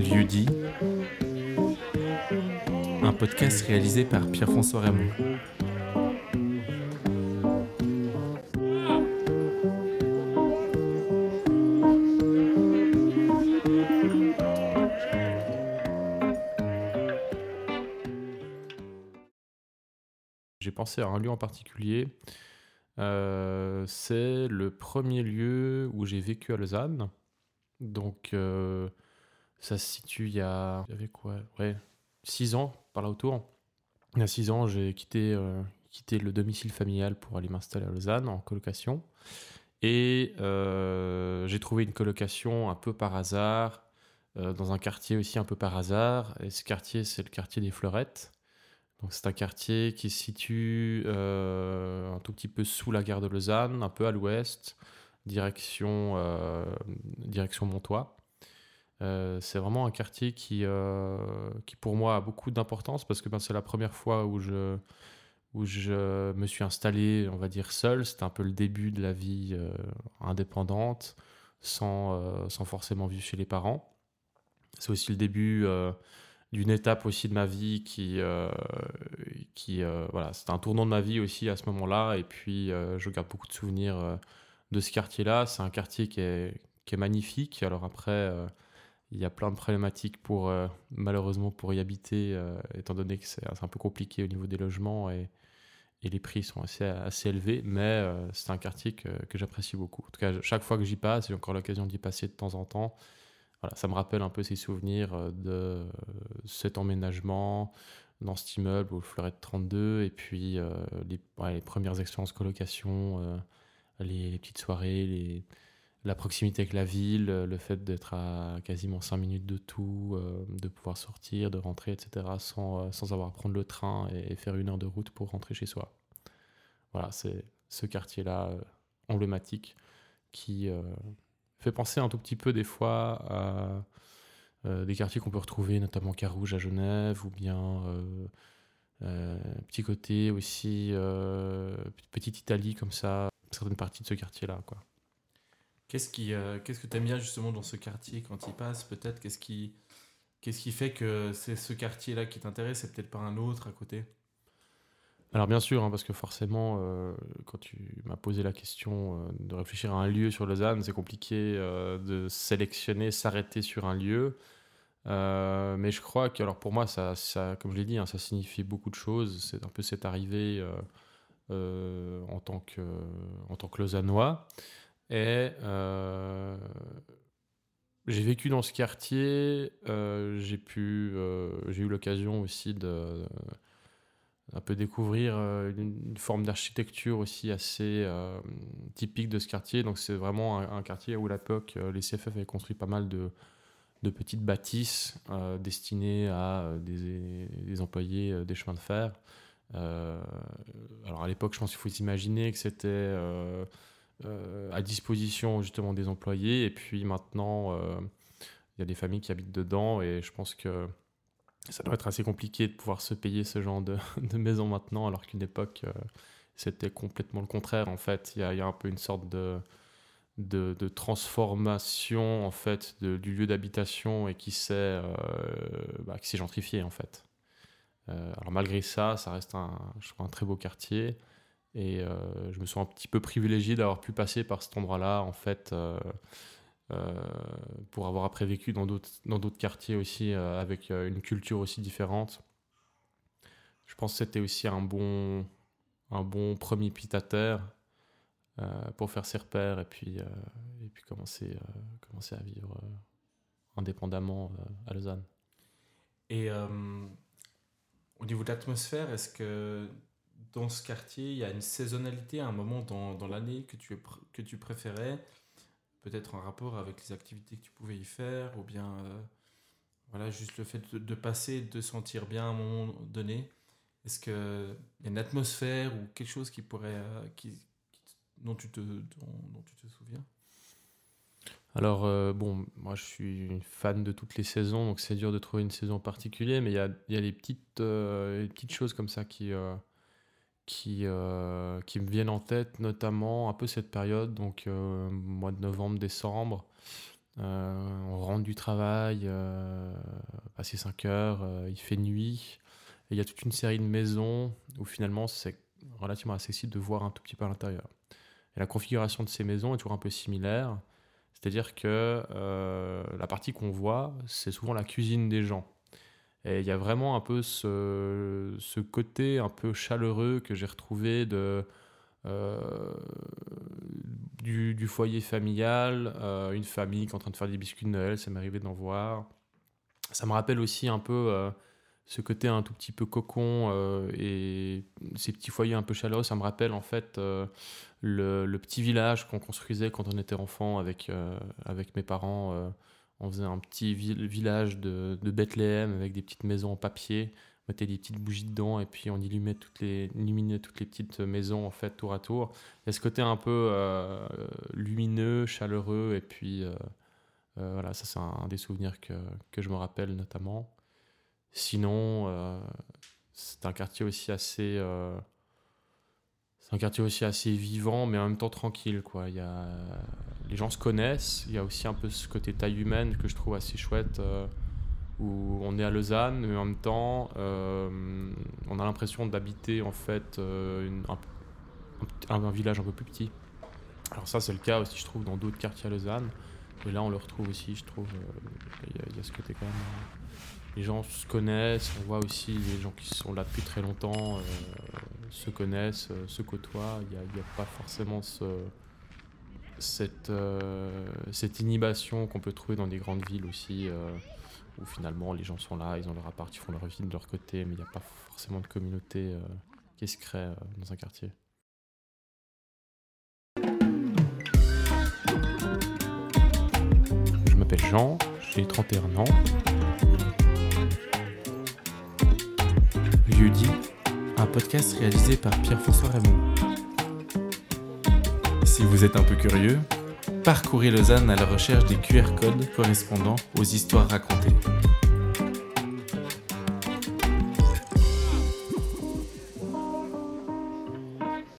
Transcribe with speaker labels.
Speaker 1: Lieu-dit, un podcast réalisé par Pierre-François Raymond. J'ai pensé à un lieu en particulier. Euh, c'est le premier lieu où j'ai vécu à Lausanne. Donc, euh, ça se situe il y a. Il quoi? Ouais, 6 ans, par là autour. Il y a 6 ans, j'ai quitté, euh, quitté le domicile familial pour aller m'installer à Lausanne en colocation. Et euh, j'ai trouvé une colocation un peu par hasard, euh, dans un quartier aussi un peu par hasard. Et ce quartier, c'est le quartier des Fleurettes. Donc c'est un quartier qui se situe un tout petit peu sous la gare de Lausanne, un peu à l'ouest, direction, direction Montois. Euh, c'est vraiment un quartier qui, euh, qui pour moi a beaucoup d'importance parce que ben, c'est la première fois où je, où je me suis installé, on va dire, seul. C'était un peu le début de la vie euh, indépendante, sans, sans forcément vivre chez les parents. C'est aussi le début d'une étape aussi de ma vie qui, qui voilà, c'était un tournant de ma vie aussi à ce moment-là. Et puis, je garde beaucoup de souvenirs de ce quartier-là. C'est un quartier qui est, qui est magnifique. Alors après, il y a plein de problématiques pour, euh, malheureusement, pour y habiter, euh, étant donné que c'est un peu compliqué au niveau des logements et, les prix sont assez, assez élevés. Mais euh, c'est un quartier que, j'apprécie beaucoup. En tout cas, chaque fois que j'y passe, j'ai encore l'occasion d'y passer de temps en temps. Voilà, ça me rappelle un peu ces souvenirs de cet emménagement dans cet immeuble au Fleurette 32 et puis les, premières expériences colocation, les, les petites soirées, les, la proximité avec la ville, euh, le fait d'être à quasiment 5 minutes de tout, euh, de pouvoir sortir, de rentrer, etc., sans, euh, sans avoir à prendre le train et, faire une heure de route pour rentrer chez soi. Voilà, c'est ce quartier-là emblématique qui fait penser un tout petit peu des fois à des quartiers qu'on peut retrouver, notamment Carouge à Genève, ou bien petit côté aussi, petite Italie comme ça, certaines parties de ce quartier-là, quoi.
Speaker 2: Qu'est-ce qui, euh, qu'est-ce que tu aimes bien justement dans ce quartier quand il passe Peut-être? Qu'est-ce qui, qu'est-ce qui fait que c'est ce quartier-là qui t'intéresse et peut-être pas un autre à côté?
Speaker 1: Alors bien sûr, hein, parce que forcément, euh, quand tu m'as posé la question euh, de réfléchir à un lieu sur Lausanne, c'est compliqué de sélectionner, s'arrêter sur un lieu. Mais je crois que, alors pour moi, ça, ça comme je l'ai dit, hein, ça signifie beaucoup de choses. C'est un peu cette arrivée en, tant que, en tant que Lausannois. Et euh, j'ai vécu dans ce quartier. euh, j'ai pu, euh, j'ai eu l'occasion aussi de un peu découvrir une, forme d'architecture aussi assez typique de ce quartier. Donc c'est vraiment un, quartier où à l'époque les CFF avaient construit pas mal de, de petites bâtisses destinées à des, des employés des chemins de fer. Alors à l'époque, je pense qu'il faut s'imaginer que c'était à disposition justement des employés. Et puis maintenant, euh, il y a des familles qui habitent dedans et je pense que ça doit être assez compliqué de pouvoir se payer ce genre de, maison maintenant, alors qu'une époque, euh, c'était complètement le contraire. En fait, il y a, un peu une sorte de, transformation en fait du lieu d'habitation et qui s'est euh, bah, gentrifié en fait. Euh, alors malgré ça, ça reste un, je crois, un très beau quartier. Et euh, je me sens un petit peu privilégié d'avoir pu passer par cet endroit-là, en fait, euh, euh, pour avoir après vécu dans d'autres quartiers aussi, avec une culture aussi différente. Je pense que c'était aussi un bon, un bon premier pied à terre pour faire ses repères et puis, et puis commencer, commencer à vivre indépendamment à Lausanne.
Speaker 2: Et au niveau de l'atmosphère, est-ce que dans ce quartier, il y a une saisonnalité, un moment dans, dans l'année que tu, que tu préférais Peut-être en rapport avec les activités que tu pouvais y faire, ou bien euh, voilà, juste le fait de, passer, de sentir bien à un moment donné. Est-ce qu'il y a une atmosphère ou quelque chose qui pourrait, euh, qui, dont, tu te, dont, tu te souviens?
Speaker 1: Alors, euh, bon, moi je suis fan de toutes les saisons, donc c'est dur de trouver une saison en particulier, mais il y a, y a des petites, petites choses comme ça qui, qui, euh, qui me viennent en tête, notamment un peu cette période, donc euh, mois de novembre, décembre, on rentre du travail, passer 5 heures, il fait nuit. Et il y a toute une série de maisons où finalement c'est relativement accessible de voir un tout petit peu à l'intérieur. Et la configuration de ces maisons est toujours un peu similaire. C'est-à-dire que la partie qu'on voit, c'est souvent la cuisine des gens. Et il y a vraiment un peu ce, côté un peu chaleureux que j'ai retrouvé de, euh, du, du, foyer familial, euh, une famille qui est en train de faire des biscuits de Noël, ça m'est arrivé d'en voir. Ça me rappelle aussi un peu euh, ce côté un tout petit peu cocon et ces petits foyers un peu chaleureux. Ça me rappelle en fait le, le, petit village qu'on construisait quand on était enfant avec, avec mes parents on faisait un petit village de, Bethléem avec des petites maisons en papier. On mettait des petites bougies dedans et puis on illuminait toutes les, toutes les petites maisons en fait tour à tour. Il y a ce côté un peu euh, lumineux, chaleureux et puis euh, euh, voilà, ça c'est un, des souvenirs que, que, je me rappelle notamment. Sinon, c'est un quartier aussi assez c'est un quartier aussi assez vivant, mais en même temps tranquille. Quoi. Il y a... Les gens se connaissent. Il y a aussi un peu ce côté taille humaine que je trouve assez chouette, euh, où on est à Lausanne, mais en même temps, euh, on a l'impression d'habiter en fait euh, un, un, village un peu plus petit. Alors ça, c'est le cas aussi, je trouve, dans d'autres quartiers à Lausanne. Et là, on le retrouve aussi, je trouve. Il y, a ce côté quand même les gens se connaissent, on voit aussi les gens qui sont là depuis très longtemps se connaissent, euh, se côtoient. Il n'y a, pas forcément ce, cette, euh, cette inhibition qu'on peut trouver dans des grandes villes aussi, où finalement les gens sont là, ils ont leur appart, ils font leur vie de leur côté, mais il n'y a pas forcément de communauté qui se crée dans un quartier. Je m'appelle Jean, j'ai 31 ans.
Speaker 2: un podcast réalisé par Pierre-François Raymond. Si vous êtes un peu curieux, parcourez Lausanne à la recherche des QR codes correspondant aux histoires racontées.